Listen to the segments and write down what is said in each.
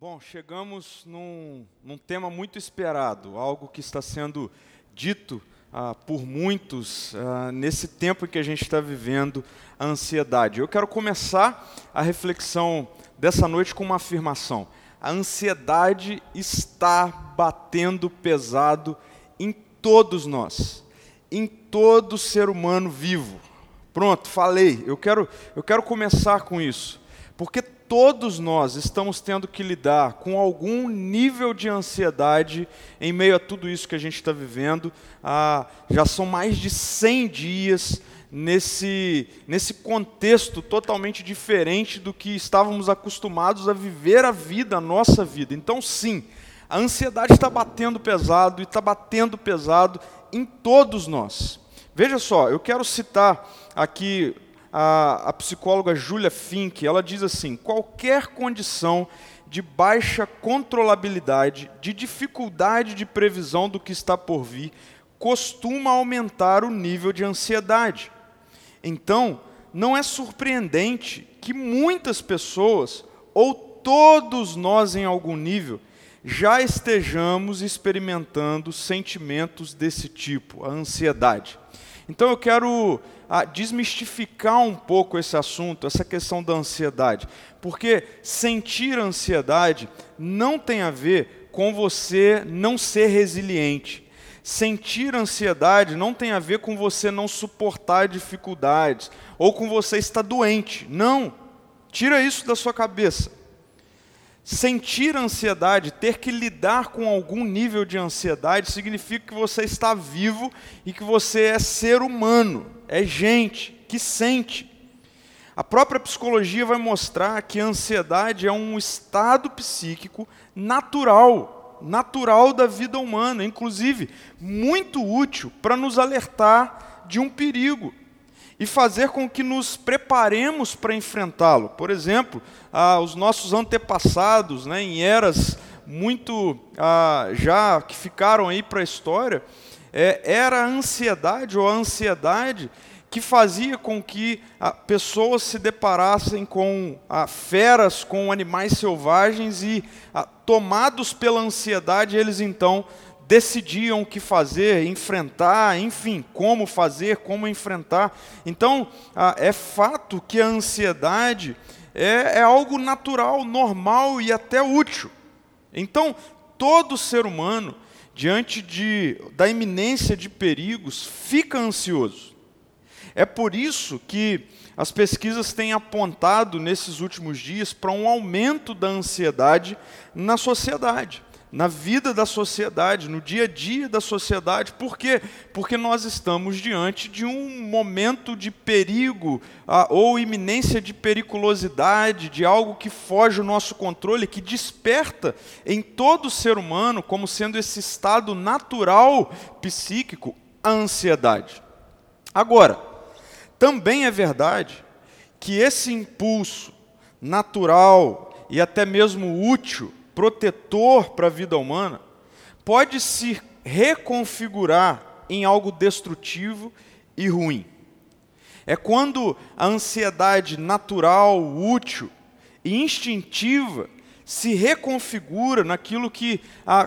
Bom, chegamos num, num, tema muito esperado, algo que está sendo dito ah, por muitos ah, nesse tempo em que a gente está vivendo, a ansiedade. Eu quero começar a reflexão dessa noite com uma afirmação. A ansiedade está batendo pesado em todos nós, em todo ser humano vivo. Pronto, falei. Eu quero, eu quero começar com isso, porque todos nós estamos tendo que lidar com algum nível de ansiedade em meio a tudo isso que a gente está vivendo. Ah, já são mais de 100 dias nesse, nesse contexto totalmente diferente do que estávamos acostumados a viver a vida, a nossa vida. Então, sim, a ansiedade está batendo pesado e está batendo pesado em todos nós. Veja só, eu quero citar aqui a, a psicóloga Julia Fink, ela diz assim: qualquer condição de baixa controlabilidade, de dificuldade de previsão do que está por vir, costuma aumentar o nível de ansiedade. Então, não é surpreendente que muitas pessoas, ou todos nós em algum nível, já estejamos experimentando sentimentos desse tipo, a ansiedade. Então eu quero a desmistificar um pouco esse assunto, essa questão da ansiedade. Porque sentir ansiedade não tem a ver com você não ser resiliente. Sentir ansiedade não tem a ver com você não suportar dificuldades ou com você estar doente. Não. Tira isso da sua cabeça. Sentir ansiedade, ter que lidar com algum nível de ansiedade, significa que você está vivo e que você é ser humano, é gente que sente. A própria psicologia vai mostrar que a ansiedade é um estado psíquico natural, natural da vida humana, inclusive muito útil para nos alertar de um perigo e fazer com que nos preparemos para enfrentá-lo. Por exemplo, ah, os nossos antepassados, né, em eras muito ah, já que ficaram aí para a história, é, era a ansiedade ou a ansiedade que fazia com que ah, pessoas se deparassem com ah, feras, com animais selvagens e, ah, tomados pela ansiedade, eles então decidiam o que fazer, enfrentar, enfim, como fazer, como enfrentar. Então, ah, é fato que a ansiedade é, é algo natural, normal e até útil. Então, todo ser humano, diante de, da iminência de perigos, fica ansioso. É por isso que as pesquisas têm apontado nesses últimos dias para um aumento da ansiedade na sociedade na vida da sociedade, no dia a dia da sociedade. Por quê? Porque nós estamos diante de um momento de perigo ah, ou iminência de periculosidade, de algo que foge o nosso controle, que desperta em todo ser humano, como sendo esse estado natural psíquico, a ansiedade. Agora, também é verdade que esse impulso natural e até mesmo útil protetor para a vida humana, pode se reconfigurar em algo destrutivo e ruim. É quando a ansiedade natural, útil e instintiva se reconfigura naquilo que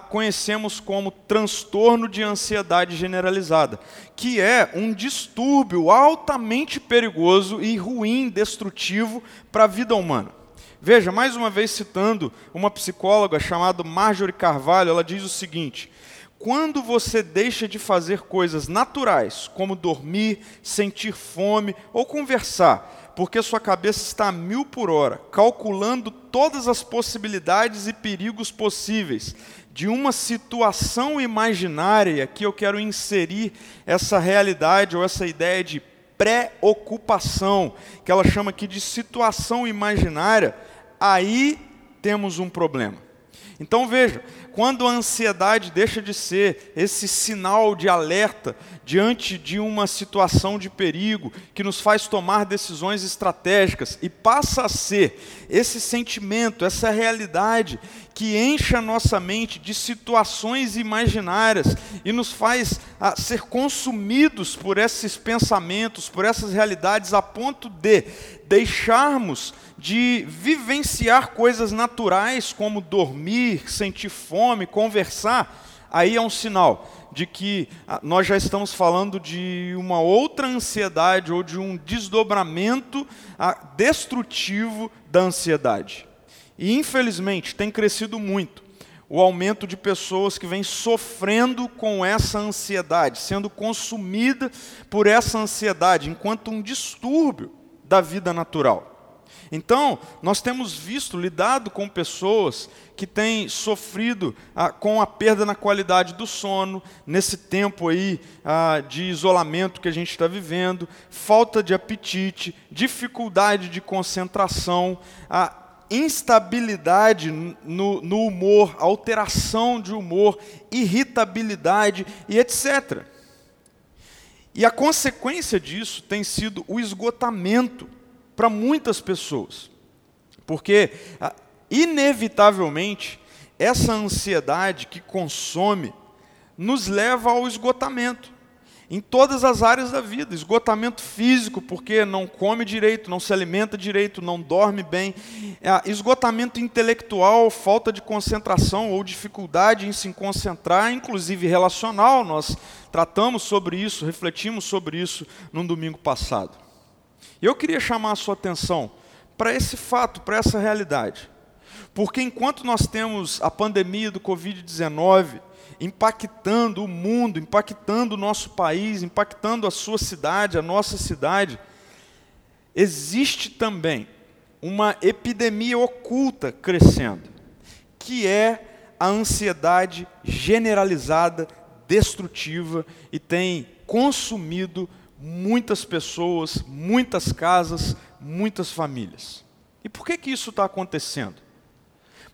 conhecemos como transtorno de ansiedade generalizada, que é um distúrbio altamente perigoso e ruim, destrutivo para a vida humana. Veja, mais uma vez citando uma psicóloga chamada Marjorie Carvalho, ela diz o seguinte: quando você deixa de fazer coisas naturais, como dormir, sentir fome ou conversar, porque sua cabeça está a mil por hora, calculando todas as possibilidades e perigos possíveis de uma situação imaginária, que eu quero inserir essa realidade ou essa ideia de preocupação, que ela chama aqui de situação imaginária aí temos um problema. Então veja, quando a ansiedade deixa de ser esse sinal de alerta diante de uma situação de perigo que nos faz tomar decisões estratégicas e passa a ser esse sentimento, essa realidade que enche a nossa mente de situações imaginárias e nos faz a, ser consumidos por esses pensamentos, por essas realidades, a ponto de deixarmos de vivenciar coisas naturais como dormir, sentir fome, conversar, aí é um sinal de que ah, nós já estamos falando de uma outra ansiedade ou de um desdobramento ah, destrutivo da ansiedade. E infelizmente tem crescido muito o aumento de pessoas que vêm sofrendo com essa ansiedade, sendo consumida por essa ansiedade, enquanto um distúrbio da vida natural. Então, nós temos visto, lidado com pessoas que têm sofrido ah, com a perda na qualidade do sono, nesse tempo aí ah, de isolamento que a gente está vivendo, falta de apetite, dificuldade de concentração, instabilidade no, no humor, alteração de humor, irritabilidade e etc. E a consequência disso tem sido o esgotamento para muitas pessoas. Porque, ah, inevitavelmente, essa ansiedade que consome nos leva ao esgotamento em todas as áreas da vida. Esgotamento físico, porque não come direito, não se alimenta direito, não dorme bem. É, esgotamento intelectual, falta de concentração ou dificuldade em se concentrar, inclusive relacional. Nós tratamos sobre isso, refletimos sobre isso no domingo passado. Eu queria chamar a sua atenção para esse fato, para essa realidade. Porque enquanto nós temos a pandemia do Covid-19 impactando o mundo, impactando o nosso país, impactando a sua cidade, a nossa cidade, existe também uma epidemia oculta crescendo, que é a ansiedade generalizada, destrutiva e tem consumido muitas pessoas, muitas casas, muitas famílias. E por que, que isso está acontecendo?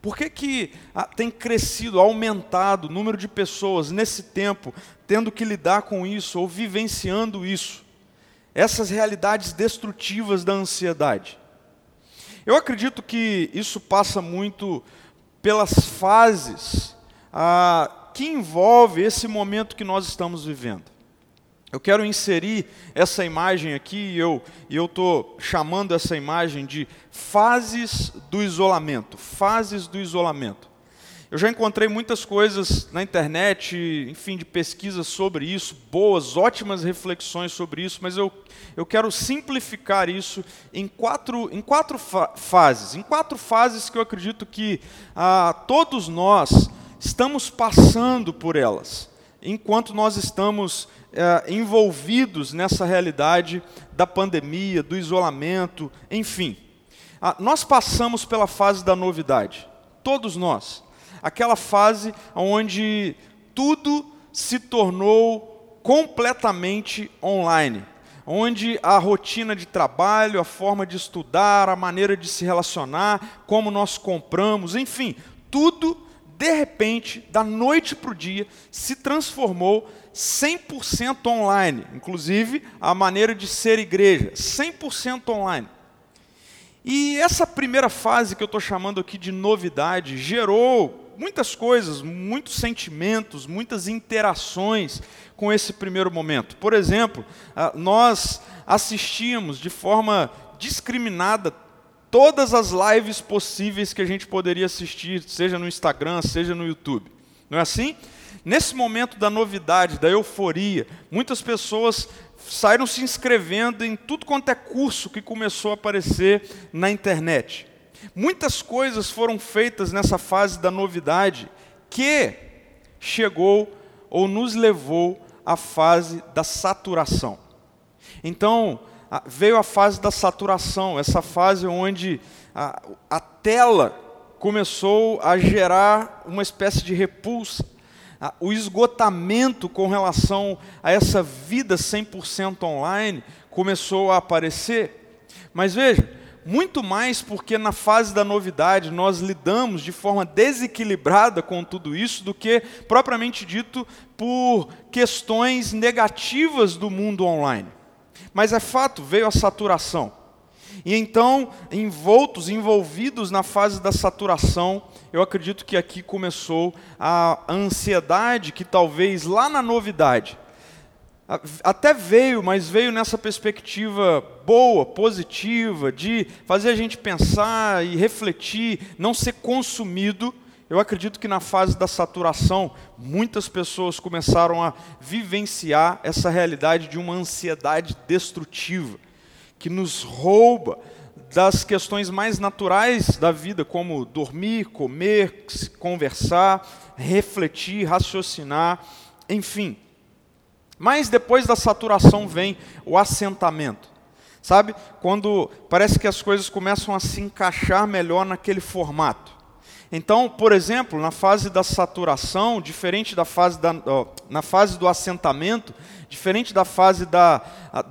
Por que, que ah, tem crescido, aumentado o número de pessoas nesse tempo tendo que lidar com isso ou vivenciando isso? Essas realidades destrutivas da ansiedade. Eu acredito que isso passa muito pelas fases ah, que envolve esse momento que nós estamos vivendo. Eu quero inserir essa imagem aqui, e eu estou chamando essa imagem de fases do isolamento. Fases do isolamento. Eu já encontrei muitas coisas na internet, enfim, de pesquisas sobre isso, boas, ótimas reflexões sobre isso, mas eu, eu quero simplificar isso em quatro, em quatro fa fases. Em quatro fases que eu acredito que ah, todos nós estamos passando por elas, enquanto nós estamos é, envolvidos nessa realidade da pandemia, do isolamento, enfim. Ah, nós passamos pela fase da novidade, todos nós. Aquela fase onde tudo se tornou completamente online, onde a rotina de trabalho, a forma de estudar, a maneira de se relacionar, como nós compramos, enfim, tudo de repente, da noite para o dia, se transformou 100% online, inclusive a maneira de ser igreja, 100% online. E essa primeira fase que eu estou chamando aqui de novidade gerou muitas coisas, muitos sentimentos, muitas interações com esse primeiro momento. Por exemplo, nós assistíamos de forma discriminada todas as lives possíveis que a gente poderia assistir, seja no Instagram, seja no YouTube. Não é assim? Nesse momento da novidade, da euforia, muitas pessoas saíram se inscrevendo em tudo quanto é curso que começou a aparecer na internet. Muitas coisas foram feitas nessa fase da novidade que chegou ou nos levou à fase da saturação. Então, veio a fase da saturação, essa fase onde a, a tela começou a gerar uma espécie de repulsa. O esgotamento com relação a essa vida 100% online começou a aparecer. Mas veja, muito mais porque na fase da novidade nós lidamos de forma desequilibrada com tudo isso do que propriamente dito por questões negativas do mundo online. Mas é fato, veio a saturação. E então, envoltos, envolvidos na fase da saturação, eu acredito que aqui começou a ansiedade que talvez lá na novidade até veio, mas veio nessa perspectiva boa, positiva, de fazer a gente pensar e refletir, não ser consumido. Eu acredito que na fase da saturação, muitas pessoas começaram a vivenciar essa realidade de uma ansiedade destrutiva, que nos rouba das questões mais naturais da vida, como dormir, comer, conversar, refletir, raciocinar, enfim. Mas depois da saturação vem o assentamento. Sabe? Quando parece que as coisas começam a se encaixar melhor naquele formato. Então, por exemplo, na fase da saturação, diferente da fase da, na fase do assentamento, diferente da fase da,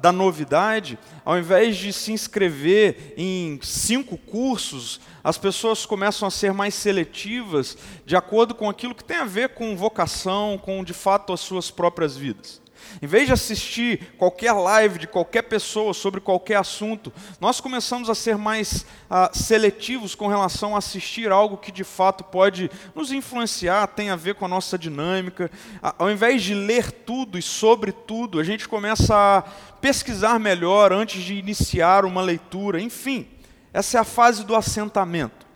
da novidade, ao invés de se inscrever em cinco cursos, as pessoas começam a ser mais seletivas de acordo com aquilo que tem a ver com vocação, com de fato as suas próprias vidas. Em vez de assistir qualquer live de qualquer pessoa sobre qualquer assunto, nós começamos a ser mais ah, seletivos com relação a assistir algo que de fato pode nos influenciar, tem a ver com a nossa dinâmica. Ah, ao invés de ler tudo e sobre tudo, a gente começa a pesquisar melhor antes de iniciar uma leitura. Enfim, essa é a fase do assentamento.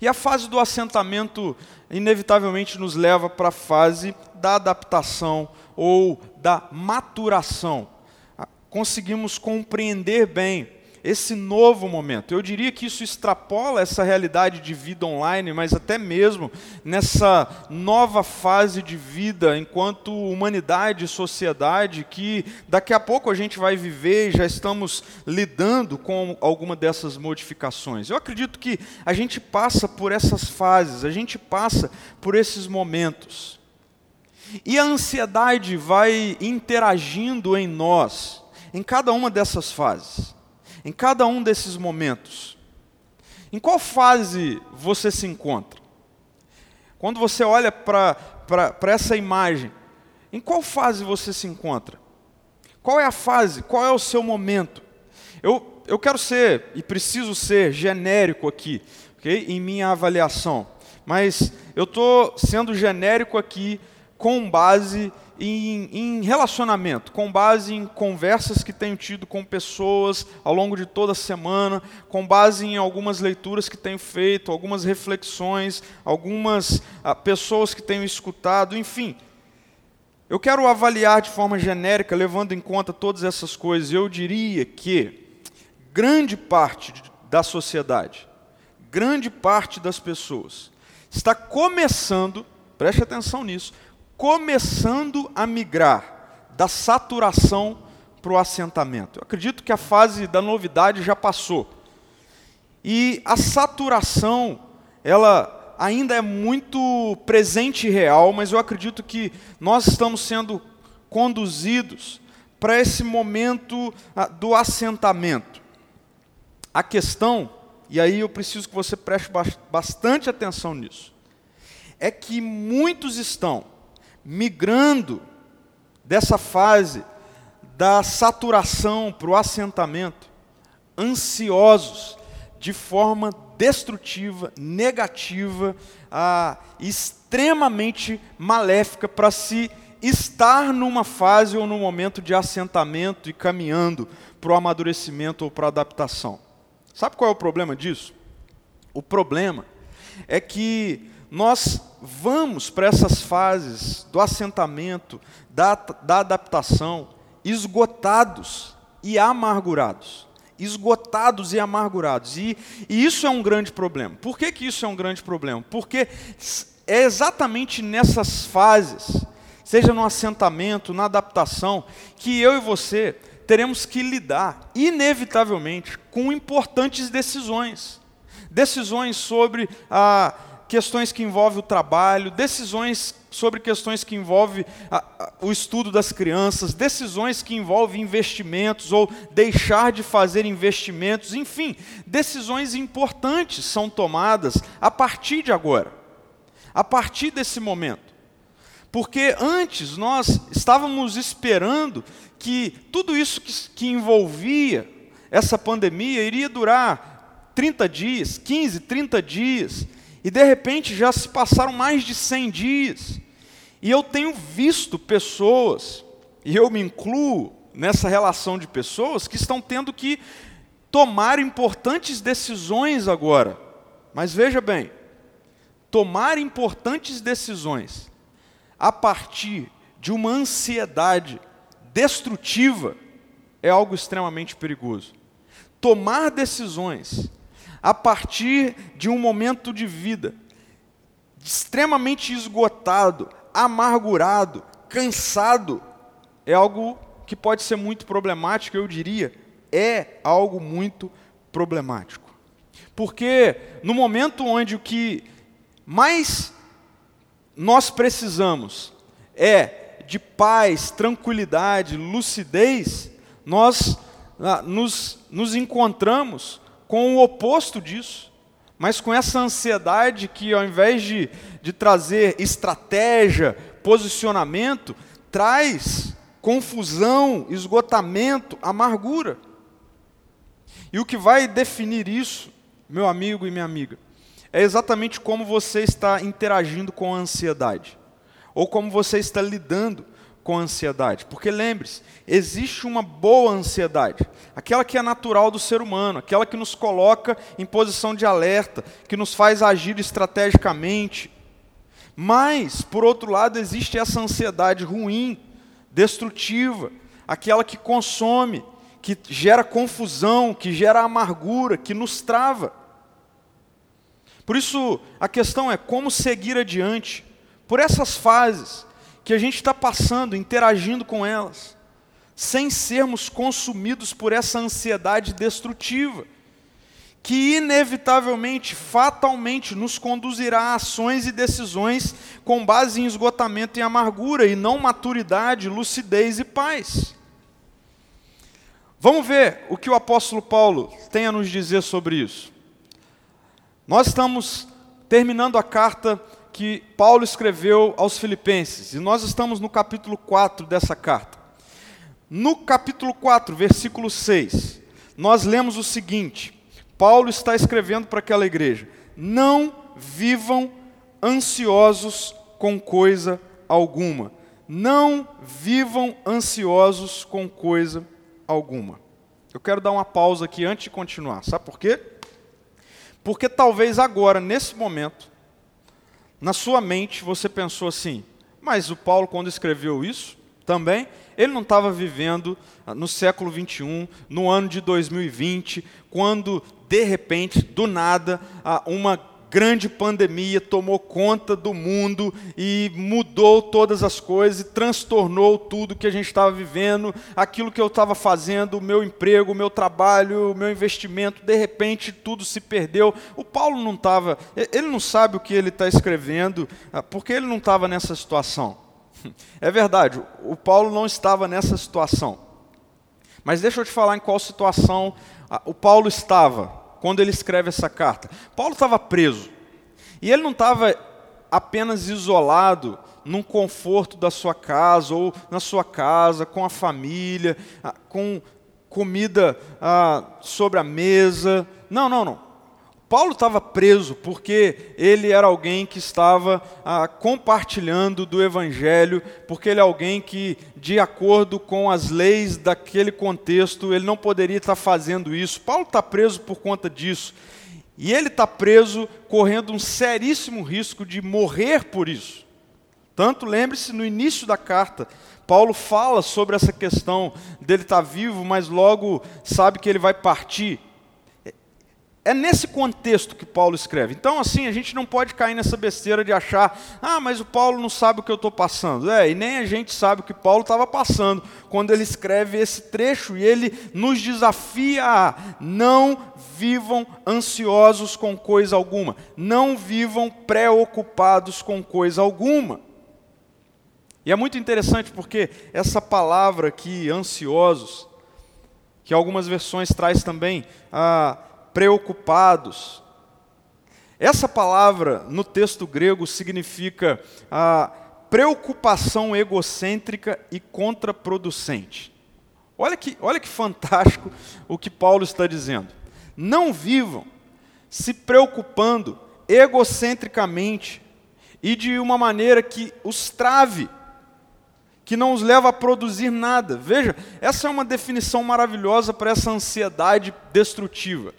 E a fase do assentamento, inevitavelmente, nos leva para a fase da adaptação ou da maturação. Ah, conseguimos compreender bem esse novo momento. Eu diria que isso extrapola essa realidade de vida online, mas até mesmo nessa nova fase de vida enquanto humanidade e sociedade que daqui a pouco a gente vai viver e já estamos lidando com alguma dessas modificações. Eu acredito que a gente passa por essas fases, a gente passa por esses momentos. E a ansiedade vai interagindo em nós, em cada uma dessas fases, em cada um desses momentos. Em qual fase você se encontra? Quando você olha para essa imagem, em qual fase você se encontra? Qual é a fase? Qual é o seu momento? Eu, eu quero ser e preciso ser genérico aqui, okay? em minha avaliação, mas eu estou sendo genérico aqui com base em, em, relacionamento, com base em conversas que tenho tido com pessoas ao longo de toda a semana, com base em algumas leituras que tenho feito, algumas reflexões, algumas ah, pessoas que tenho escutado, enfim. Eu quero avaliar de forma genérica, levando em conta todas essas coisas. Eu diria que grande parte da sociedade, grande parte das pessoas, está começando, preste atenção nisso, começando a migrar da saturação para o assentamento. Eu acredito que a fase da novidade já passou. E a saturação, ela ainda é muito presente e real, mas eu acredito que nós estamos sendo conduzidos para esse momento ah, do assentamento. A questão, e aí eu preciso que você preste bastante atenção nisso, é que muitos estão migrando dessa fase da saturação para o assentamento, ansiosos, de forma destrutiva, negativa, ah, extremamente maléfica para se estar numa fase ou num momento de assentamento e caminhando para o amadurecimento ou para a adaptação. Sabe qual é o problema disso? O problema é que nós vamos para essas fases do assentamento, da, da adaptação, esgotados e amargurados. Esgotados e amargurados. E, e, isso é um grande problema. Por que, que isso é um grande problema? Porque é exatamente nessas fases, seja no assentamento, na adaptação, que eu e você teremos que lidar, inevitavelmente, com importantes decisões. Decisões sobre a questões que envolvem o trabalho, decisões sobre questões que envolvem a, a, o estudo das crianças, decisões que envolvem investimentos ou deixar de fazer investimentos, enfim, decisões importantes são tomadas a partir de agora, a partir desse momento. Porque antes nós estávamos esperando que tudo isso que, que envolvia essa pandemia iria durar 30 dias, 15, 30 dias, e de repente já se passaram mais de 100 dias. E eu tenho visto pessoas, e eu me incluo nessa relação de pessoas, que estão tendo que tomar importantes decisões agora. Mas veja bem, tomar importantes decisões a partir de uma ansiedade destrutiva é algo extremamente perigoso. Tomar decisões a partir de um momento de vida extremamente esgotado, amargurado, cansado, é algo que pode ser muito problemático, eu diria, é algo muito problemático. Porque no momento onde o que mais nós precisamos é de paz, tranquilidade, lucidez, nós ah, nos, nos encontramos com o oposto disso, mas com essa ansiedade que, ao invés de, de trazer estratégia, posicionamento, traz confusão, esgotamento, amargura. E o que vai definir isso, meu amigo e minha amiga, é exatamente como você está interagindo com a ansiedade, ou como você está lidando com ansiedade. Porque lembre-se, existe uma boa ansiedade, aquela que é natural do ser humano, aquela que nos coloca em posição de alerta, que nos faz agir estrategicamente. Mas, por outro lado, existe essa ansiedade ruim, destrutiva, aquela que consome, que gera confusão, que gera amargura, que nos trava. Por isso, a questão é como seguir adiante, por essas fases que a gente está passando, interagindo com elas, sem sermos consumidos por essa ansiedade destrutiva que inevitavelmente, fatalmente, nos conduzirá a ações e decisões com base em esgotamento e amargura, e não maturidade, lucidez e paz. Vamos ver o que o apóstolo Paulo tem a nos dizer sobre isso. Nós estamos terminando a carta que Paulo escreveu aos Filipenses, e nós estamos no capítulo 4 dessa carta. No capítulo 4, versículo 6, nós lemos o seguinte: Paulo está escrevendo para aquela igreja: não vivam ansiosos com coisa alguma. Não vivam ansiosos com coisa alguma. Eu quero dar uma pausa aqui antes de continuar. Sabe por quê? Porque talvez agora, nesse momento, na sua mente você pensou assim: mas o Paulo, quando escreveu isso, também, ele não estava vivendo no século 21, no ano de 2020, quando de repente, do nada, uma grande pandemia tomou conta do mundo e mudou todas as coisas e transtornou tudo que a gente estava vivendo, aquilo que eu estava fazendo, o meu emprego, o meu trabalho, o meu investimento, de repente tudo se perdeu. O Paulo não estava, ele não sabe o que ele está escrevendo, ah, porque ele não estava nessa situação. É verdade, o Paulo não estava nessa situação. Mas deixa eu te falar em qual situação o Paulo estava quando ele escreve essa carta. Paulo estava preso. E ele não estava apenas isolado num conforto da sua casa ou na sua casa, com a família, com comida ah, sobre a mesa. Não, não, não. Paulo estava preso porque ele era alguém que estava ah, compartilhando do Evangelho, porque ele é alguém que, de acordo com as leis daquele contexto, ele não poderia estar fazendo isso. Paulo está preso por conta disso. E ele está preso correndo um seríssimo risco de morrer por isso. Tanto lembre-se, no início da carta, Paulo fala sobre essa questão dele estar vivo, mas logo sabe que ele vai partir. É nesse contexto que Paulo escreve. Então, assim, a gente não pode cair nessa besteira de achar, ah, mas o Paulo não sabe o que eu estou passando. É, e nem a gente sabe o que Paulo estava passando quando ele escreve esse trecho e ele nos desafia a não vivam ansiosos com coisa alguma, não vivam preocupados com coisa alguma. E é muito interessante porque essa palavra aqui, ansiosos, que algumas versões traz também a preocupados. Essa palavra no texto grego significa a preocupação egocêntrica e contraproducente. Olha que, olha que fantástico o que Paulo está dizendo. Não vivam se preocupando egocentricamente e de uma maneira que os trave, que não os leva a produzir nada. Veja, essa é uma definição maravilhosa para essa ansiedade destrutiva.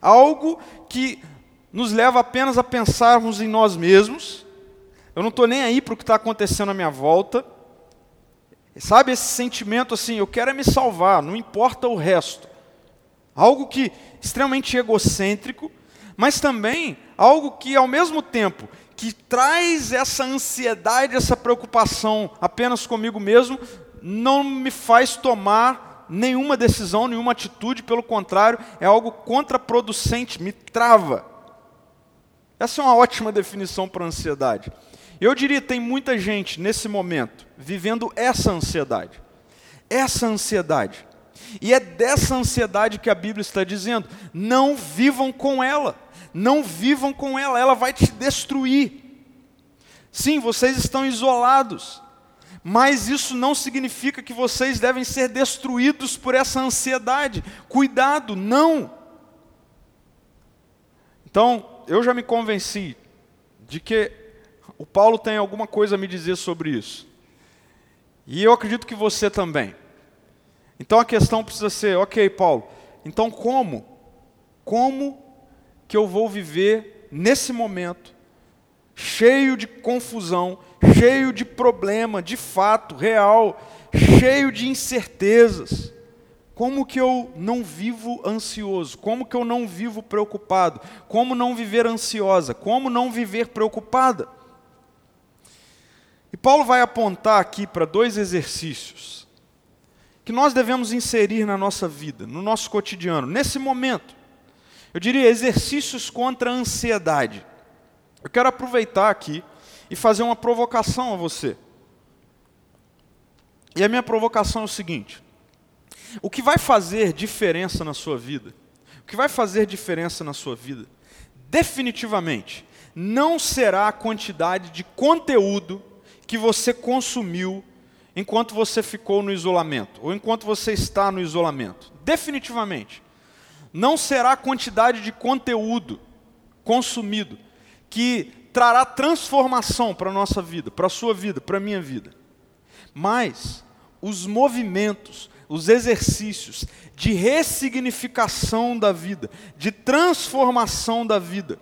Algo que nos leva apenas a pensarmos em nós mesmos. Eu não estou nem aí para o que está acontecendo à minha volta. Sabe esse sentimento assim, eu quero é me salvar, não importa o resto. Algo que extremamente egocêntrico, mas também algo que ao mesmo tempo que traz essa ansiedade, essa preocupação apenas comigo mesmo, não me faz tomar nenhuma decisão, nenhuma atitude, pelo contrário, é algo contraproducente, me trava. Essa é uma ótima definição para ansiedade. Eu diria, tem muita gente nesse momento vivendo essa ansiedade. Essa ansiedade. E é dessa ansiedade que a Bíblia está dizendo: não vivam com ela. Não vivam com ela, ela vai te destruir. Sim, vocês estão isolados, mas isso não significa que vocês devem ser destruídos por essa ansiedade. Cuidado, não. Então, eu já me convenci de que o Paulo tem alguma coisa a me dizer sobre isso. E eu acredito que você também. Então a questão precisa ser, ok, Paulo, então como? Como que eu vou viver nesse momento, cheio de confusão, cheio de problema, de fato, real, cheio de incertezas? Como que eu não vivo ansioso? Como que eu não vivo preocupado? Como não viver ansiosa? Como não viver preocupada? E Paulo vai apontar aqui para dois exercícios que nós devemos inserir na nossa vida, no nosso cotidiano, nesse momento. Eu diria exercícios contra a ansiedade. Eu quero aproveitar aqui e fazer uma provocação a você. E a minha provocação é o seguinte: o que vai fazer diferença na sua vida, o que vai fazer diferença na sua vida, definitivamente, não será a quantidade de conteúdo que você consumiu enquanto você ficou no isolamento, ou enquanto você está no isolamento. Definitivamente. Não será a quantidade de conteúdo consumido que trará transformação para a nossa vida, para a sua vida, para a minha vida. Mas os movimentos, os exercícios de ressignificação da vida, de transformação da vida,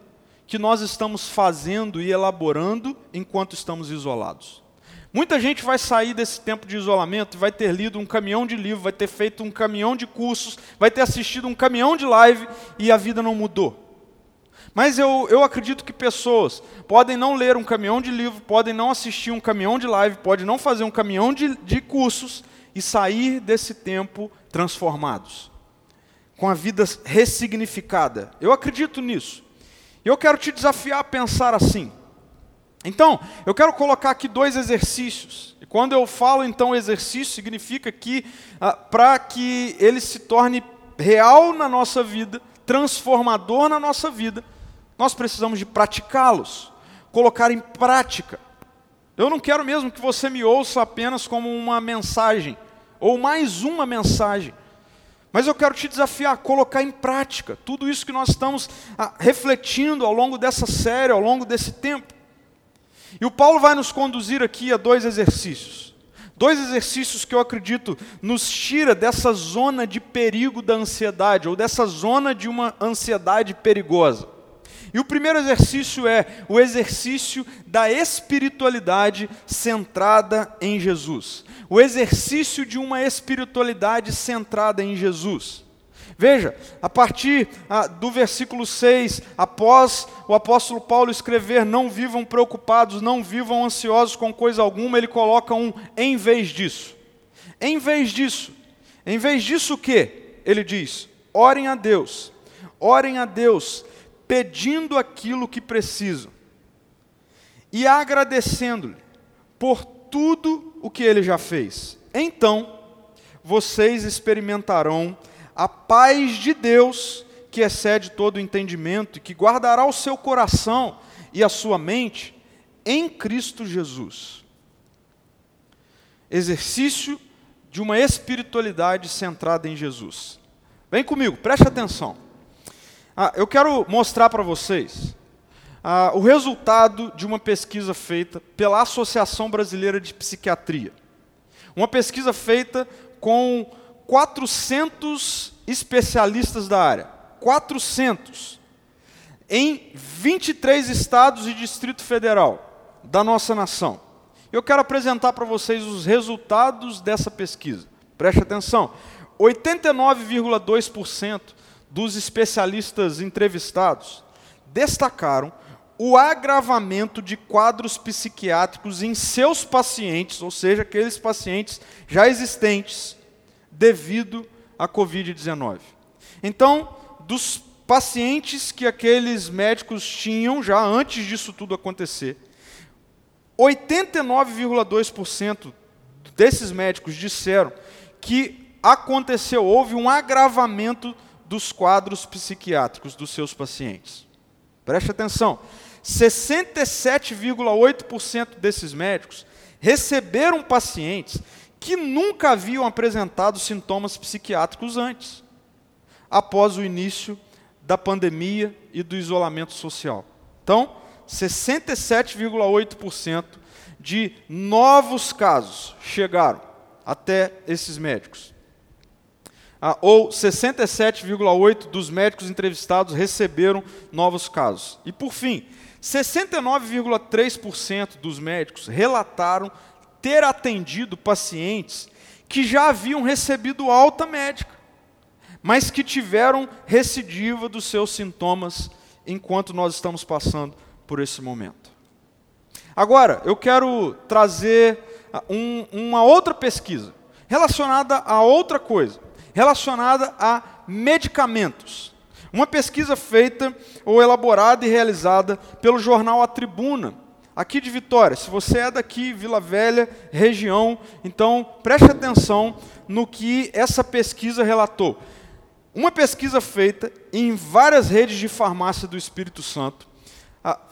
que nós estamos fazendo e elaborando enquanto estamos isolados. Muita gente vai sair desse tempo de isolamento e vai ter lido um caminhão de livros, vai ter feito um caminhão de cursos, vai ter assistido um caminhão de live e a vida não mudou. Mas eu, eu acredito que pessoas podem não ler um caminhão de livro, podem não assistir um caminhão de live, podem não fazer um caminhão de, de cursos e sair desse tempo transformados, com a vida ressignificada. Eu acredito nisso. E eu quero te desafiar a pensar assim. Então, eu quero colocar aqui dois exercícios. E quando eu falo então exercício, significa que ah, para que ele se torne real na nossa vida, transformador na nossa vida, nós precisamos de praticá-los, colocar em prática. Eu não quero mesmo que você me ouça apenas como uma mensagem, ou mais uma mensagem. Mas eu quero te desafiar a colocar em prática tudo isso que nós estamos ah, refletindo ao longo dessa série, ao longo desse tempo. E o Paulo vai nos conduzir aqui a dois exercícios. Dois exercícios que eu acredito nos tira dessa zona de perigo da ansiedade, ou dessa zona de uma ansiedade perigosa. E o primeiro exercício é o exercício da espiritualidade centrada em Jesus. O exercício de uma espiritualidade centrada em Jesus. Veja, a partir ah, do versículo 6, após o apóstolo Paulo escrever: Não vivam preocupados, não vivam ansiosos com coisa alguma, ele coloca um em vez disso. Em vez disso, em vez disso o que? Ele diz: Orem a Deus, orem a Deus pedindo aquilo que precisam e agradecendo-lhe por tudo o que ele já fez. Então, vocês experimentarão a paz de Deus, que excede todo o entendimento e que guardará o seu coração e a sua mente em Cristo Jesus. Exercício de uma espiritualidade centrada em Jesus. Vem comigo, preste atenção. Ah, eu quero mostrar para vocês ah, o resultado de uma pesquisa feita pela Associação Brasileira de Psiquiatria. Uma pesquisa feita com 400 especialistas da área. 400. Em 23 estados e Distrito Federal da nossa nação. Eu quero apresentar para vocês os resultados dessa pesquisa. Preste atenção. 89,2% dos especialistas entrevistados destacaram o agravamento de quadros psiquiátricos em seus pacientes, ou seja, aqueles pacientes já existentes, devido à Covid-19. Então, dos pacientes que aqueles médicos tinham já antes disso tudo acontecer, 89,2% desses médicos disseram que aconteceu, houve um agravamento dos quadros psiquiátricos dos seus pacientes. Preste atenção. 67,8% desses médicos receberam pacientes que nunca haviam apresentado sintomas psiquiátricos antes, após o início da pandemia e do isolamento social. Então, 67,8% de novos casos chegaram até esses médicos. Ah, ou 67,8% dos médicos entrevistados receberam novos casos. E, por fim, 69,3% dos médicos relataram ter atendido pacientes que já haviam recebido alta médica, mas que tiveram recidiva dos seus sintomas enquanto nós estamos passando por esse momento. Agora, eu quero trazer ah, um, uma outra pesquisa relacionada a outra coisa, relacionada a medicamentos. Uma pesquisa feita ou elaborada e realizada pelo jornal A Tribuna, aqui de Vitória. Se você é daqui, Vila Velha, região, então preste atenção no que essa pesquisa relatou. Uma pesquisa feita em várias redes de farmácia do Espírito Santo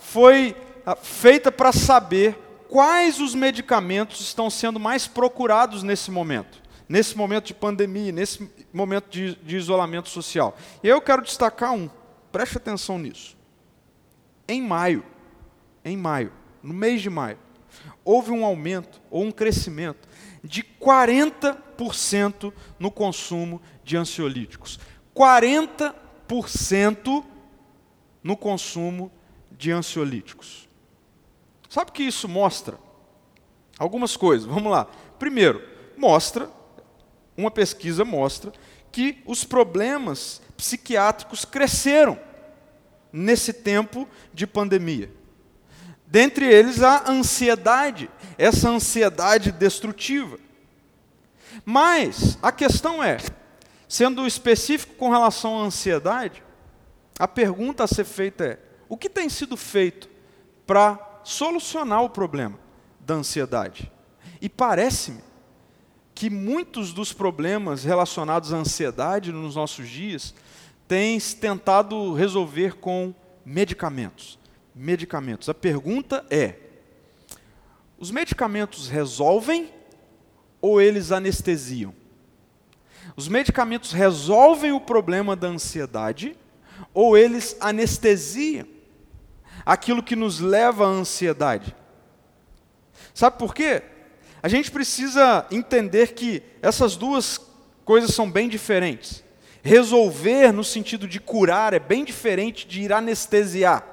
foi feita para saber quais os medicamentos estão sendo mais procurados nesse momento nesse momento de pandemia, nesse momento de, de isolamento social. E eu quero destacar um, preste atenção nisso. Em maio, em maio, no mês de maio, houve um aumento ou um crescimento de 40% no consumo de ansiolíticos. 40% no consumo de ansiolíticos. Sabe o que isso mostra? Algumas coisas. Vamos lá. Primeiro, mostra uma pesquisa mostra que os problemas psiquiátricos cresceram nesse tempo de pandemia. Dentre eles a ansiedade, essa ansiedade destrutiva. Mas a questão é, sendo específico com relação à ansiedade, a pergunta a ser feita é: o que tem sido feito para solucionar o problema da ansiedade? E parece-me que muitos dos problemas relacionados à ansiedade nos nossos dias têm tentado resolver com medicamentos. Medicamentos. A pergunta é: os medicamentos resolvem ou eles anestesiam? Os medicamentos resolvem o problema da ansiedade ou eles anestesiam aquilo que nos leva à ansiedade? Sabe por quê? A gente precisa entender que essas duas coisas são bem diferentes. Resolver no sentido de curar é bem diferente de ir anestesiar.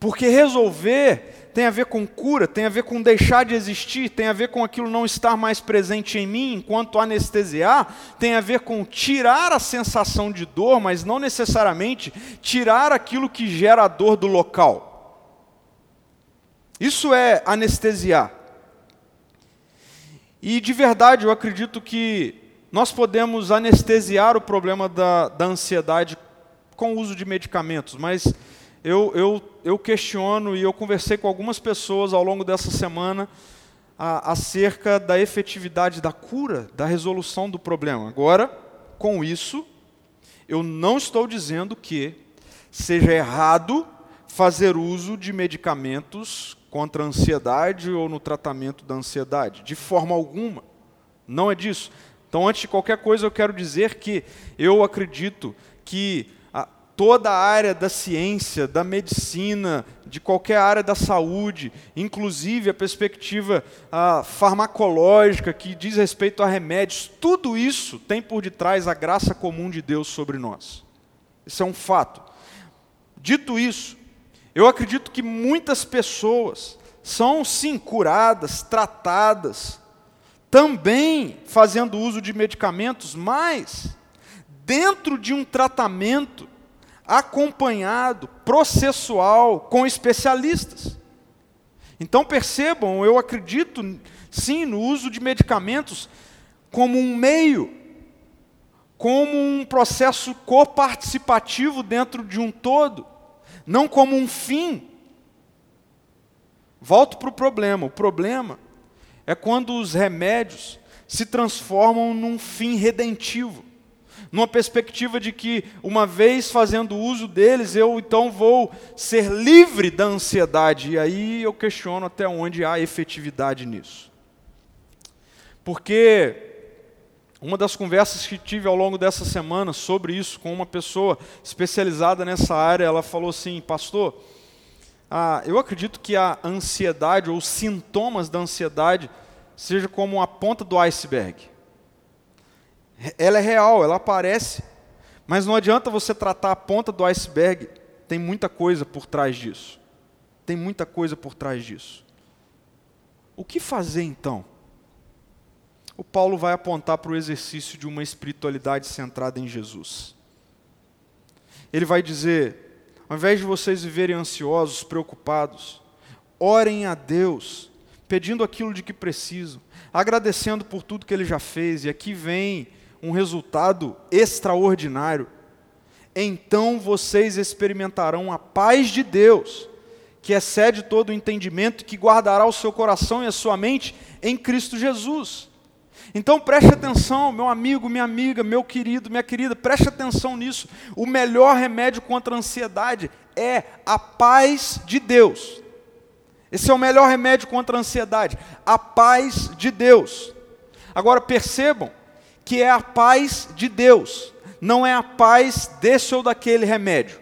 Porque resolver tem a ver com cura, tem a ver com deixar de existir, tem a ver com aquilo não estar mais presente em mim, enquanto anestesiar tem a ver com tirar a sensação de dor, mas não necessariamente tirar aquilo que gera a dor do local. Isso é anestesiar. E de verdade, eu acredito que nós podemos anestesiar o problema da, da ansiedade com o uso de medicamentos, mas eu, eu, eu questiono e eu conversei com algumas pessoas ao longo dessa semana a, acerca da efetividade da cura, da resolução do problema. Agora, com isso, eu não estou dizendo que seja errado fazer uso de medicamentos contra a ansiedade ou no tratamento da ansiedade, de forma alguma. Não é disso. Então, antes de qualquer coisa, eu quero dizer que eu acredito que a, toda a área da ciência, da medicina, de qualquer área da saúde, inclusive a perspectiva a, farmacológica que diz respeito a remédios, tudo isso tem por detrás a graça comum de Deus sobre nós. Isso é um fato. Dito isso, eu acredito que muitas pessoas são sim curadas, tratadas, também fazendo uso de medicamentos, mas dentro de um tratamento acompanhado, processual, com especialistas. Então percebam, eu acredito sim no uso de medicamentos como um meio, como um processo coparticipativo dentro de um todo, não como um fim. Volto para o problema. O problema é quando os remédios se transformam num fim redentivo, numa perspectiva de que, uma vez fazendo uso deles, eu então vou ser livre da ansiedade. E aí eu questiono até onde há efetividade nisso. Porque uma das conversas que tive ao longo dessa semana sobre isso com uma pessoa especializada nessa área, ela falou assim, pastor, ah, eu acredito que a ansiedade ou os sintomas da ansiedade seja como a ponta do iceberg. Ela é real, ela aparece, mas não adianta você tratar a ponta do iceberg, tem muita coisa por trás disso. Tem muita coisa por trás disso. O que fazer então? O Paulo vai apontar para o exercício de uma espiritualidade centrada em Jesus. Ele vai dizer: ao invés de vocês viverem ansiosos, preocupados, orem a Deus, pedindo aquilo de que precisam, agradecendo por tudo que Ele já fez, e aqui vem um resultado extraordinário. Então vocês experimentarão a paz de Deus, que excede todo o entendimento, que guardará o seu coração e a sua mente em Cristo Jesus. Então preste atenção, meu amigo, minha amiga, meu querido, minha querida, preste atenção nisso. O melhor remédio contra a ansiedade é a paz de Deus. Esse é o melhor remédio contra a ansiedade, a paz de Deus. Agora percebam que é a paz de Deus, não é a paz desse ou daquele remédio.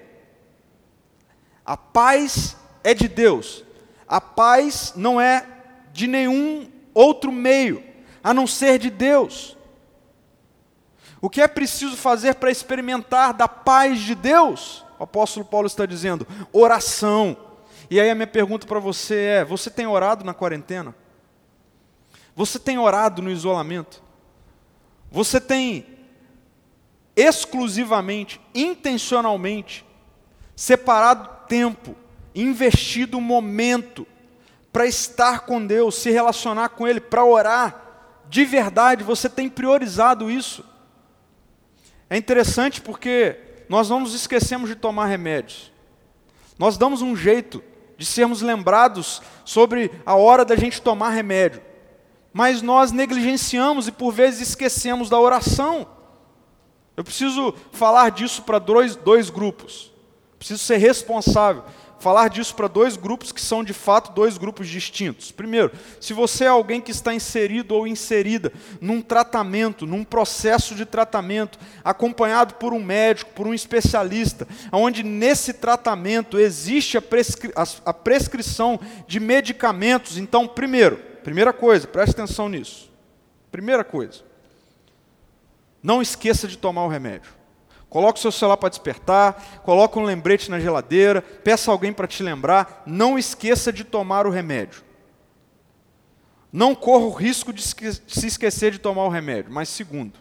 A paz é de Deus. A paz não é de nenhum outro meio a não ser de Deus. O que é preciso fazer para experimentar da paz de Deus? O apóstolo Paulo está dizendo: oração. E aí a minha pergunta para você é: você tem orado na quarentena? Você tem orado no isolamento? Você tem exclusivamente, intencionalmente, separado tempo, investido momento para estar com Deus, se relacionar com Ele, para orar? De verdade você tem priorizado isso? É interessante porque nós não nos esquecemos de tomar remédios. Nós damos um jeito de sermos lembrados sobre a hora da gente tomar remédio. Mas nós negligenciamos e por vezes esquecemos da oração. Eu preciso falar disso para dois, dois grupos. Preciso ser responsável falar disso para dois grupos que são de fato dois grupos distintos. Primeiro, se você é alguém que está inserido ou inserida num tratamento, num processo de tratamento, acompanhado por um médico, por um especialista, onde nesse tratamento existe a, prescri a, prescrição de medicamentos, então, primeiro, primeira coisa, preste atenção nisso. Primeira coisa, não esqueça de tomar o remédio. Coloque o seu celular para despertar, coloque um lembrete na geladeira, peça alguém para te lembrar, não esqueça de tomar o remédio. Não corra o risco de se esquecer de tomar o remédio. Mas segundo,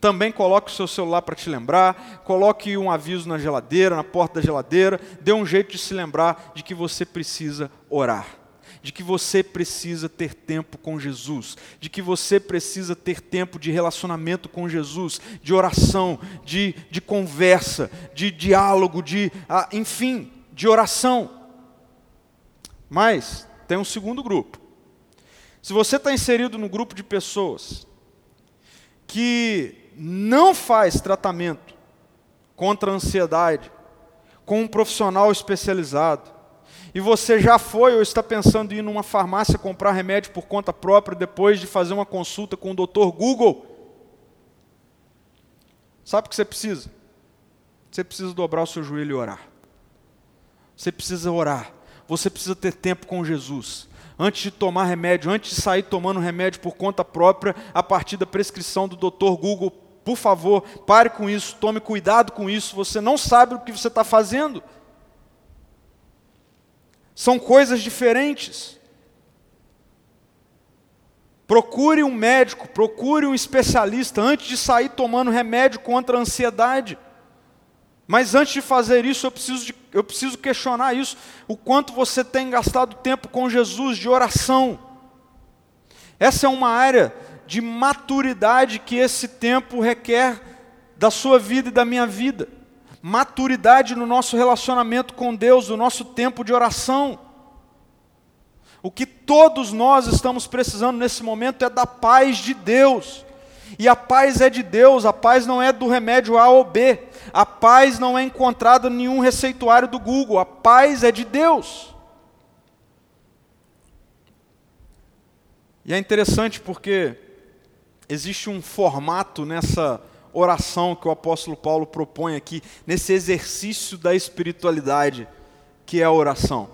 também coloque o seu celular para te lembrar, coloque um aviso na geladeira, na porta da geladeira, dê um jeito de se lembrar de que você precisa orar de que você precisa ter tempo com Jesus, de que você precisa ter tempo de relacionamento com Jesus, de oração, de, de conversa, de diálogo, de, ah, enfim, de oração. Mas tem um segundo grupo. Se você está inserido no grupo de pessoas que não faz tratamento contra a ansiedade com um profissional especializado, e você já foi ou está pensando em ir numa farmácia comprar remédio por conta própria depois de fazer uma consulta com o Dr. Google, sabe o que você precisa? Você precisa dobrar o seu joelho e orar. Você precisa orar. Você precisa ter tempo com Jesus. Antes de tomar remédio, antes de sair tomando remédio por conta própria, a partir da prescrição do Dr. Google, por favor, pare com isso, tome cuidado com isso. Você não sabe o que você está fazendo. São coisas diferentes. Procure um médico, procure um especialista antes de sair tomando remédio contra a ansiedade. Mas antes de fazer isso, eu preciso, de, eu preciso questionar isso. O quanto você tem gastado tempo com Jesus de oração. Essa é uma área de maturidade que esse tempo requer da sua vida e da minha vida maturidade no nosso relacionamento com Deus, no nosso tempo de oração. O que todos nós estamos precisando nesse momento é da paz de Deus. E a paz é de Deus, a paz não é do remédio A ou B, a paz não é encontrada em nenhum receituário do Google, a paz é de Deus. E é interessante porque existe um formato nessa oração que o apóstolo Paulo propõe aqui, nesse exercício da espiritualidade, que é a oração.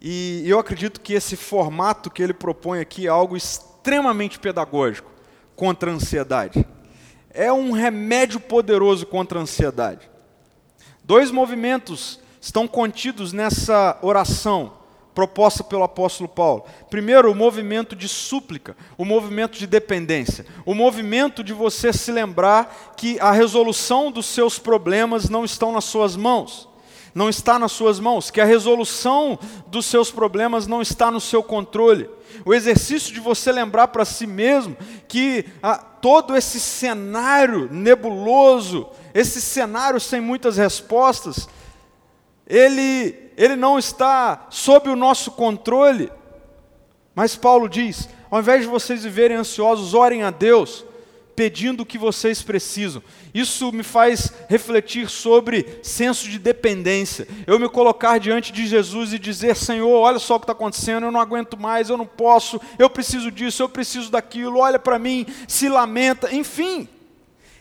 E eu acredito que esse formato que ele propõe aqui é algo extremamente pedagógico contra a ansiedade. É um remédio poderoso contra a ansiedade. Dois movimentos estão contidos nessa oração proposta pelo apóstolo Paulo. Primeiro, o movimento de súplica, o movimento de dependência, o movimento de você se lembrar que a resolução dos seus problemas não estão nas suas mãos. Não está nas suas mãos, que a resolução dos seus problemas não está no seu controle. O exercício de você lembrar para si mesmo que ah, todo esse cenário nebuloso, esse cenário sem muitas respostas, ele ele não está sob o nosso controle. Mas Paulo diz: ao invés de vocês viverem ansiosos, orem a Deus, pedindo o que vocês precisam. Isso me faz refletir sobre senso de dependência. Eu me colocar diante de Jesus e dizer: Senhor, olha só o que está acontecendo, eu não aguento mais, eu não posso, eu preciso disso, eu preciso daquilo, olha para mim, se lamenta, enfim.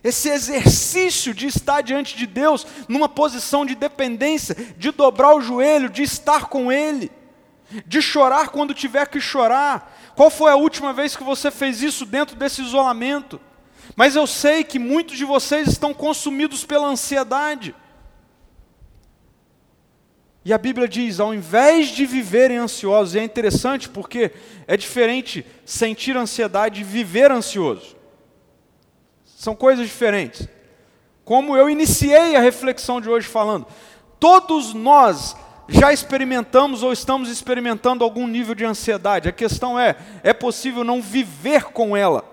Esse exercício de estar diante de Deus numa posição de dependência, de dobrar o joelho, de estar com Ele, de chorar quando tiver que chorar. Qual foi a última vez que você fez isso dentro desse isolamento? Mas eu sei que muitos de vocês estão consumidos pela ansiedade. E a Bíblia diz: ao invés de viverem ansiosos, e é interessante porque é diferente sentir ansiedade e viver ansioso. São coisas diferentes. Como eu iniciei a reflexão de hoje falando, todos nós já experimentamos ou estamos experimentando algum nível de ansiedade. A questão é: é possível não viver com ela?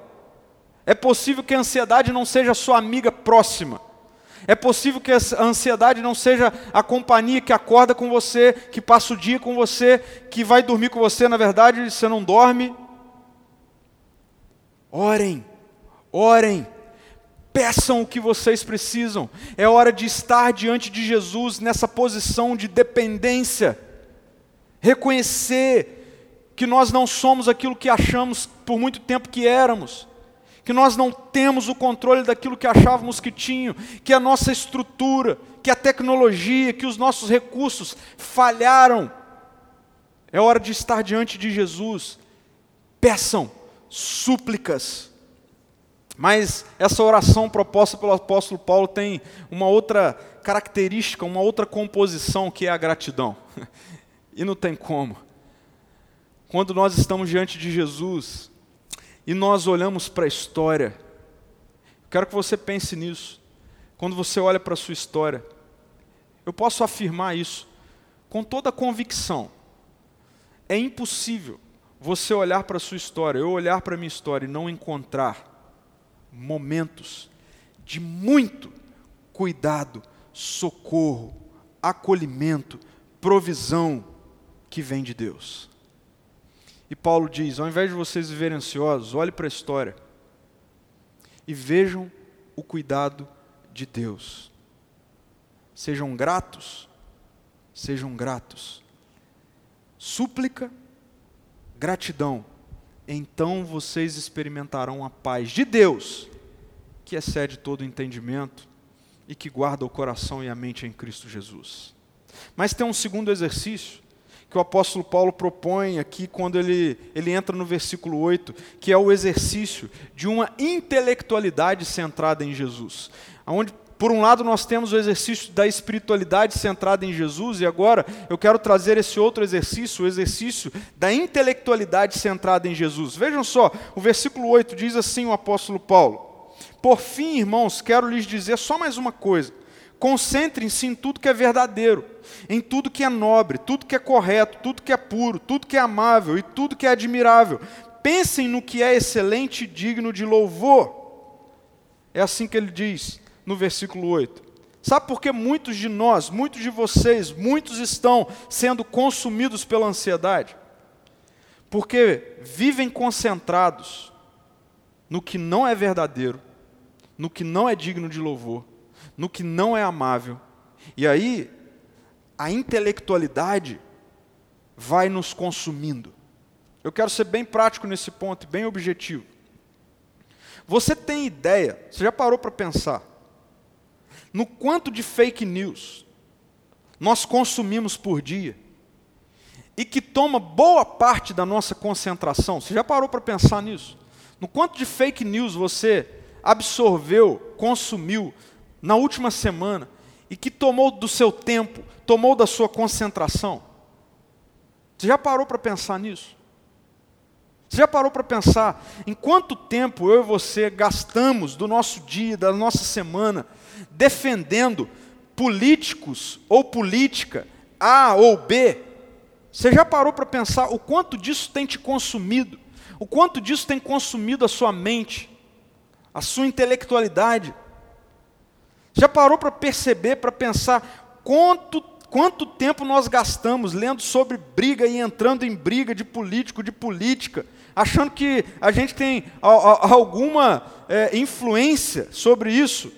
É possível que a ansiedade não seja sua amiga próxima? É possível que a ansiedade não seja a companhia que acorda com você, que passa o dia com você, que vai dormir com você, na verdade você não dorme? Orem, orem Peçam o que vocês precisam. É hora de estar diante de Jesus nessa posição de dependência. Reconhecer que nós não somos aquilo que achamos por muito tempo que éramos. Que nós não temos o controle daquilo que achávamos que tinham, que a nossa estrutura, que a tecnologia, que os nossos recursos falharam. É hora de estar diante de Jesus. Peçam súplicas mas essa oração proposta pelo apóstolo Paulo tem uma outra característica, uma outra composição que é a gratidão. E não tem como. Quando nós estamos diante de Jesus e nós olhamos para a história, quero que você pense nisso. Quando você olha para a sua história, eu posso afirmar isso com toda convicção. É impossível você olhar para a sua história, eu olhar para a minha história e não encontrar momentos de muito cuidado, socorro, acolhimento, provisão que vem de Deus. E Paulo diz: ao invés de vocês viverem ansiosos, olhe para a história e vejam o cuidado de Deus. Sejam gratos sejam gratos. Súplica, gratidão. Então vocês experimentarão a paz de Deus, que excede todo entendimento e que guarda o coração e a mente em Cristo Jesus. Mas tem um segundo exercício que o apóstolo Paulo propõe aqui quando ele, ele entra no versículo 8, que é o exercício de uma intelectualidade centrada em Jesus. Onde, por um lado, nós temos o exercício da espiritualidade centrada em Jesus, e agora eu quero trazer esse outro exercício, o exercício da intelectualidade centrada em Jesus. Vejam só, o versículo 8 diz assim o apóstolo Paulo: Por fim, irmãos, quero lhes dizer só mais uma coisa Concentrem-se em tudo que é verdadeiro, em tudo que é nobre, tudo que é correto, tudo que é puro, tudo que é amável e tudo que é admirável. Pensem no que é excelente e digno de louvor. É assim que ele diz no versículo 8. Sabe por que muitos de nós, muitos de vocês, muitos estão sendo consumidos pela ansiedade? Porque vivem concentrados no que não é verdadeiro, no que não é digno de louvor no que não é amável. E aí, a intelectualidade vai nos consumindo. Eu quero ser bem prático nesse ponto, bem objetivo. Você tem ideia, você já parou para pensar, no quanto de fake news nós consumimos por dia e que toma boa parte da nossa concentração? Você já parou para pensar nisso? No quanto de fake news você absorveu, consumiu, na última semana e que tomou do seu tempo, tomou da sua concentração? Você já parou para pensar nisso? Você já parou para pensar em quanto tempo eu e você gastamos do nosso dia, da nossa semana, defendendo políticos ou política A ou B? Você já parou para pensar o quanto disso tem te consumido? O quanto disso tem consumido a sua mente, a sua intelectualidade? Já parou para perceber, para pensar quanto, quanto tempo nós gastamos lendo sobre briga e entrando em briga de político, de política, achando que a gente tem a, a, alguma é, influência sobre isso?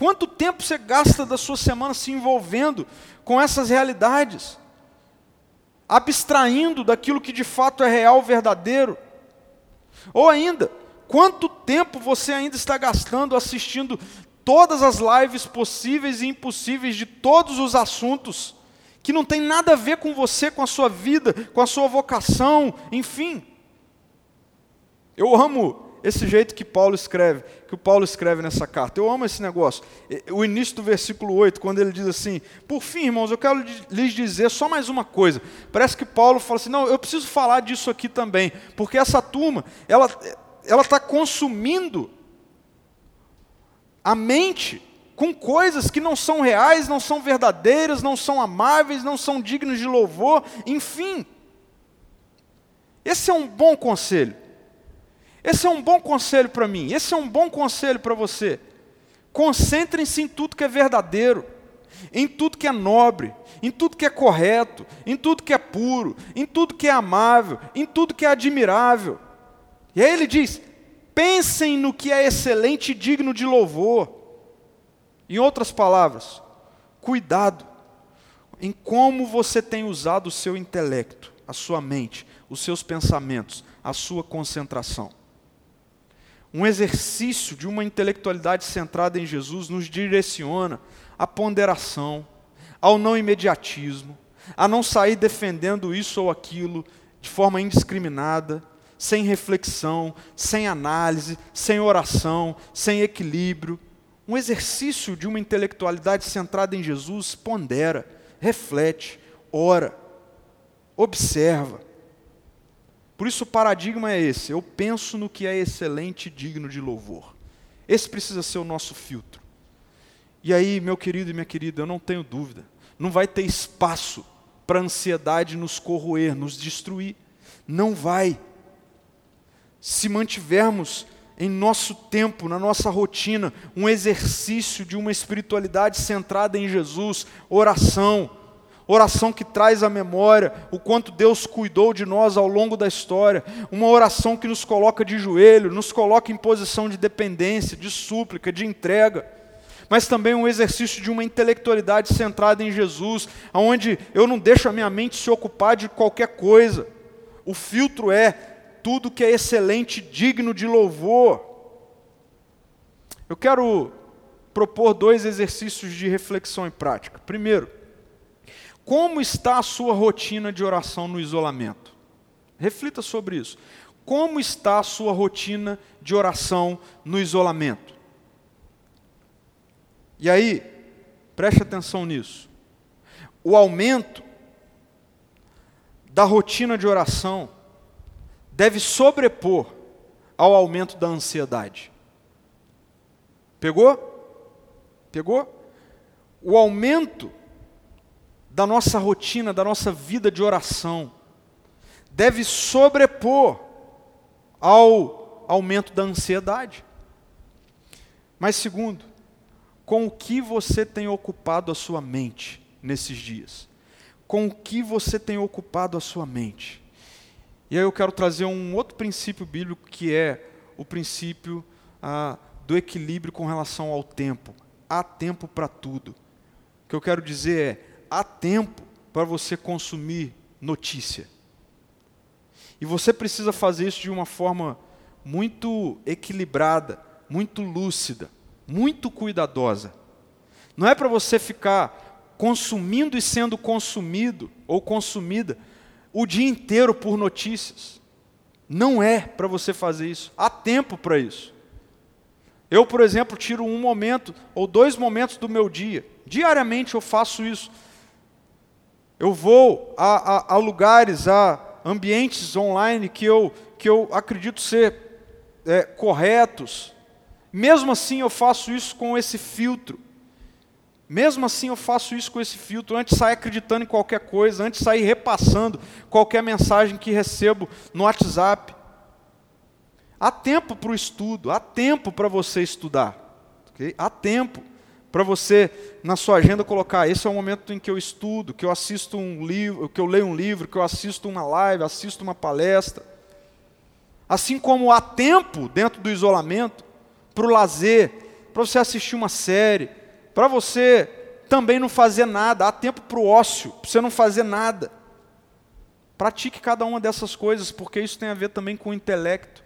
Quanto tempo você gasta da sua semana se envolvendo com essas realidades? Abstraindo daquilo que de fato é real, verdadeiro? Ou ainda, quanto tempo você ainda está gastando assistindo todas as lives possíveis e impossíveis de todos os assuntos, que não tem nada a ver com você, com a sua vida, com a sua vocação, enfim. Eu amo esse jeito que Paulo escreve, que o Paulo escreve nessa carta. Eu amo esse negócio. O início do versículo 8, quando ele diz assim: Por fim, irmãos, eu quero lhes dizer só mais uma coisa. Parece que Paulo fala assim: Não, eu preciso falar disso aqui também, porque essa turma, ela ela está consumindo a mente com coisas que não são reais, não são verdadeiras, não são amáveis, não são dignas de louvor, enfim. Esse é um bom conselho. Esse é um bom conselho para mim, esse é um bom conselho para você. Concentrem-se em tudo que é verdadeiro, em tudo que é nobre, em tudo que é correto, em tudo que é puro, em tudo que é amável, em tudo que é admirável. E aí ele diz: Pensem no que é excelente e digno de louvor. Em outras palavras, cuidado em como você tem usado o seu intelecto, a sua mente, os seus pensamentos, a sua concentração. Um exercício de uma intelectualidade centrada em Jesus nos direciona à ponderação, ao não imediatismo, a não sair defendendo isso ou aquilo de forma indiscriminada, sem reflexão, sem análise, sem oração, sem equilíbrio. Um exercício de uma intelectualidade centrada em Jesus pondera, reflete, ora, observa. Por isso o paradigma é esse: eu penso no que é excelente e digno de louvor. Esse precisa ser o nosso filtro. E aí, meu querido e minha querida, eu não tenho dúvida, não vai ter espaço para a ansiedade nos corroer, nos destruir. Não vai se mantivermos em nosso tempo, na nossa rotina, um exercício de uma espiritualidade centrada em Jesus, oração, oração que traz à memória o quanto Deus cuidou de nós ao longo da história, uma oração que nos coloca de joelho, nos coloca em posição de dependência, de súplica, de entrega. mas também um exercício de uma intelectualidade centrada em Jesus, onde eu não deixo a minha mente se ocupar de qualquer coisa. O filtro é tudo que é excelente, digno de louvor. Eu quero propor dois exercícios de reflexão e prática. Primeiro, como está a sua rotina de oração no isolamento? Reflita sobre isso. Como está a sua rotina de oração no isolamento? E aí, preste atenção nisso. O aumento da rotina de oração deve sobrepor ao aumento da ansiedade. Pegou? Pegou? O aumento da nossa rotina, da nossa vida de oração, deve sobrepor ao aumento da ansiedade. Mas, segundo, com o que você tem ocupado a sua mente nesses dias? Com o que você tem ocupado a sua mente? E aí eu quero trazer um outro princípio bíblico que é o princípio ah, do equilíbrio com relação ao tempo. Há tempo para tudo. O que eu quero dizer é: há tempo para você consumir notícia. E você precisa fazer isso de uma forma muito equilibrada, muito lúcida, muito cuidadosa. Não é para você ficar consumindo e sendo consumido ou consumida o dia inteiro por notícias. Não é para você fazer isso. Há tempo para isso. Eu, por exemplo, tiro um momento ou dois momentos do meu dia. Diariamente eu faço isso eu vou a, a, a lugares, a ambientes online que eu, que eu acredito ser é, corretos. Mesmo assim, eu faço isso com esse filtro. Mesmo assim, eu faço isso com esse filtro, antes sair acreditando em qualquer coisa, antes sair repassando qualquer mensagem que recebo no WhatsApp. Há tempo para o estudo, há tempo para você estudar. Okay? Há tempo para você na sua agenda colocar, esse é o momento em que eu estudo, que eu assisto um livro, que eu leio um livro, que eu assisto uma live, assisto uma palestra. Assim como há tempo dentro do isolamento para o lazer, para você assistir uma série, para você também não fazer nada, há tempo para o ócio, para você não fazer nada. Pratique cada uma dessas coisas, porque isso tem a ver também com o intelecto.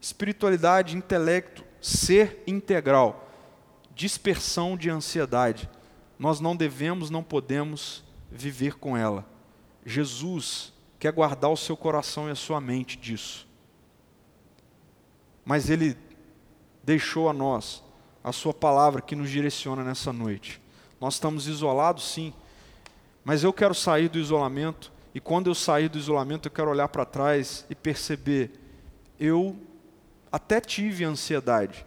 Espiritualidade, intelecto, ser integral dispersão de ansiedade. Nós não devemos, não podemos viver com ela. Jesus quer guardar o seu coração e a sua mente disso. Mas Ele deixou a nós a Sua palavra que nos direciona nessa noite. Nós estamos isolados, sim, mas eu quero sair do isolamento, e quando eu sair do isolamento, eu quero olhar para trás e perceber: eu até tive ansiedade,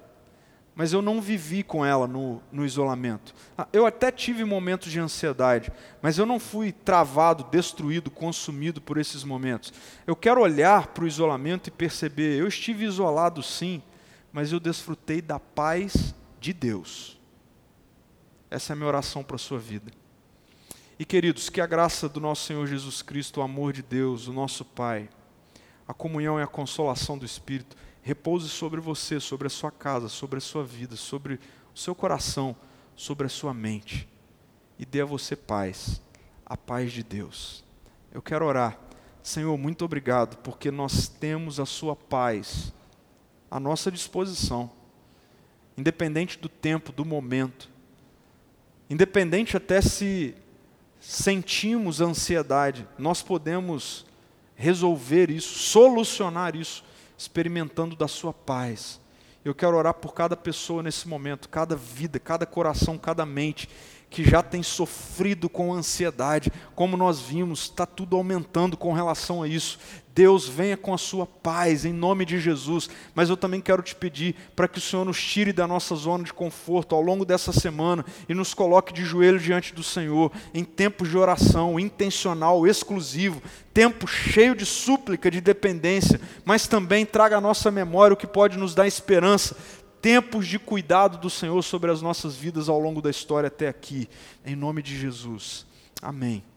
mas eu não vivi com ela no, no isolamento. Ah, eu até tive momentos de ansiedade, mas eu não fui travado, destruído, consumido por esses momentos. Eu quero olhar para o isolamento e perceber: eu estive isolado sim, mas eu desfrutei da paz de Deus. Essa é a minha oração para a sua vida. E queridos, que a graça do nosso Senhor Jesus Cristo, o amor de Deus, o nosso Pai, a comunhão e a consolação do Espírito, repouse sobre você, sobre a sua casa, sobre a sua vida, sobre o seu coração, sobre a sua mente. E dê a você paz, a paz de Deus. Eu quero orar. Senhor, muito obrigado, porque nós temos a sua paz à nossa disposição, independente do tempo, do momento, independente até se sentimos ansiedade, nós podemos resolver isso, solucionar isso experimentando da sua paz. Eu quero orar por cada pessoa nesse momento, cada vida, cada coração, cada mente que já tem sofrido com ansiedade, como nós vimos, está tudo aumentando com relação a isso. Deus venha com a sua paz, em nome de Jesus. Mas eu também quero te pedir para que o Senhor nos tire da nossa zona de conforto ao longo dessa semana e nos coloque de joelho diante do Senhor, em tempos de oração intencional, exclusivo, tempo cheio de súplica, de dependência, mas também traga à nossa memória o que pode nos dar esperança, tempos de cuidado do Senhor sobre as nossas vidas ao longo da história até aqui. Em nome de Jesus. Amém.